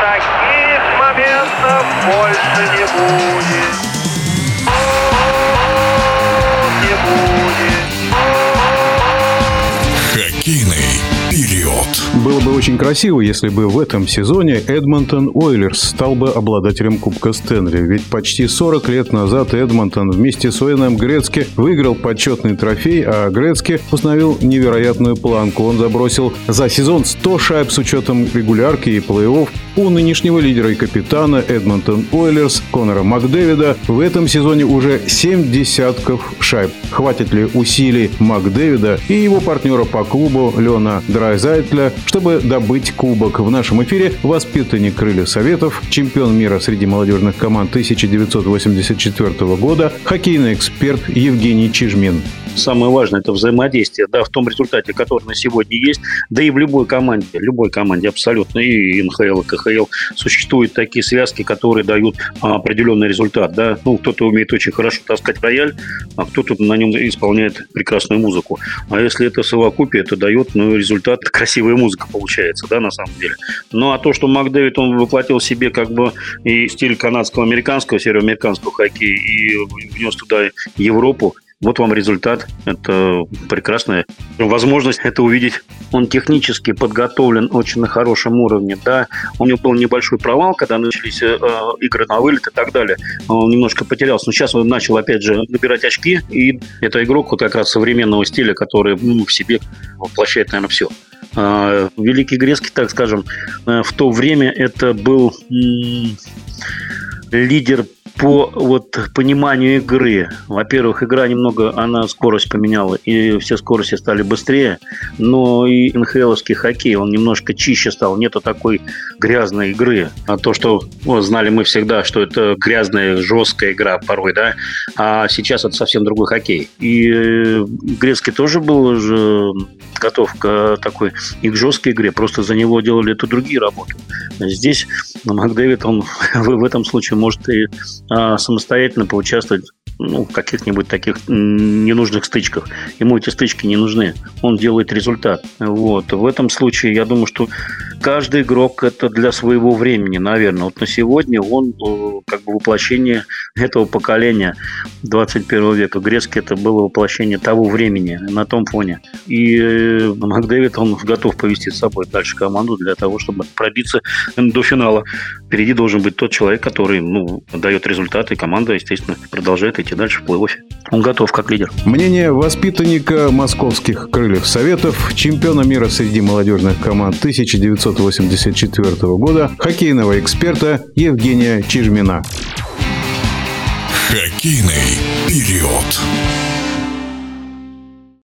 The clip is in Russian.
Таких моментов больше не будет. Было бы очень красиво, если бы в этом сезоне Эдмонтон Ойлерс стал бы обладателем Кубка Стэнли. Ведь почти 40 лет назад Эдмонтон вместе с Уэном Грецки выиграл почетный трофей, а Грецки установил невероятную планку. Он забросил за сезон 100 шайб с учетом регулярки и плей-офф. У нынешнего лидера и капитана Эдмонтон Ойлерс Конора Макдэвида в этом сезоне уже 7 десятков шайб. Хватит ли усилий Макдэвида и его партнера по клубу Леона Драйзайтля, чтобы добыть кубок? В нашем эфире воспитанник Крылья Советов, чемпион мира среди молодежных команд 1984 года, хоккейный эксперт Евгений Чижмин. Самое важное – это взаимодействие, да, в том результате, который на сегодня есть, да и в любой команде, любой команде абсолютно, и НХЛ, и КХЛ, существуют такие связки, которые дают а, определенный результат, да, ну, кто-то умеет очень хорошо таскать рояль, а кто-то на нем исполняет прекрасную музыку, а если это совокупие, это дает, ну, результат, красивая музыка получается, да, на самом деле. Ну, а то, что Макдэвид, он воплотил себе как бы и стиль канадского, американского, североамериканского хоккея, и внес туда Европу, вот вам результат. Это прекрасная возможность это увидеть. Он технически подготовлен очень на хорошем уровне. Да, у него был небольшой провал, когда начались э, игры на вылет и так далее. Он немножко потерялся. Но сейчас он начал, опять же, набирать очки. И это игрок вот как раз современного стиля, который ну, в себе воплощает, наверное, все. А, Великий Грецкий, так скажем, э, в то время это был м- лидер по вот пониманию игры. Во-первых, игра немного, она скорость поменяла, и все скорости стали быстрее, но и НХЛовский хоккей, он немножко чище стал, нету такой грязной игры. А то, что ну, знали мы всегда, что это грязная, жесткая игра порой, да, а сейчас это совсем другой хоккей. И э, Грецкий тоже был уже готов к такой и к жесткой игре, просто за него делали это другие работы. Здесь Макдэвид, он в этом случае может и а, самостоятельно поучаствовать ну, каких-нибудь таких ненужных стычках. Ему эти стычки не нужны. Он делает результат. Вот. В этом случае, я думаю, что каждый игрок это для своего времени, наверное. Вот на сегодня он э, как бы воплощение этого поколения 21 века. Грецкий это было воплощение того времени на том фоне. И э, Макдэвид, он готов повести с собой дальше команду для того, чтобы пробиться до финала. Впереди должен быть тот человек, который ну, дает результаты, и команда, естественно, продолжает идти дальше в плей-оффе. Он готов как лидер. Мнение воспитанника московских крыльев Советов, чемпиона мира среди молодежных команд 1984 года, хоккейного эксперта Евгения Чижмина. Хоккейный период.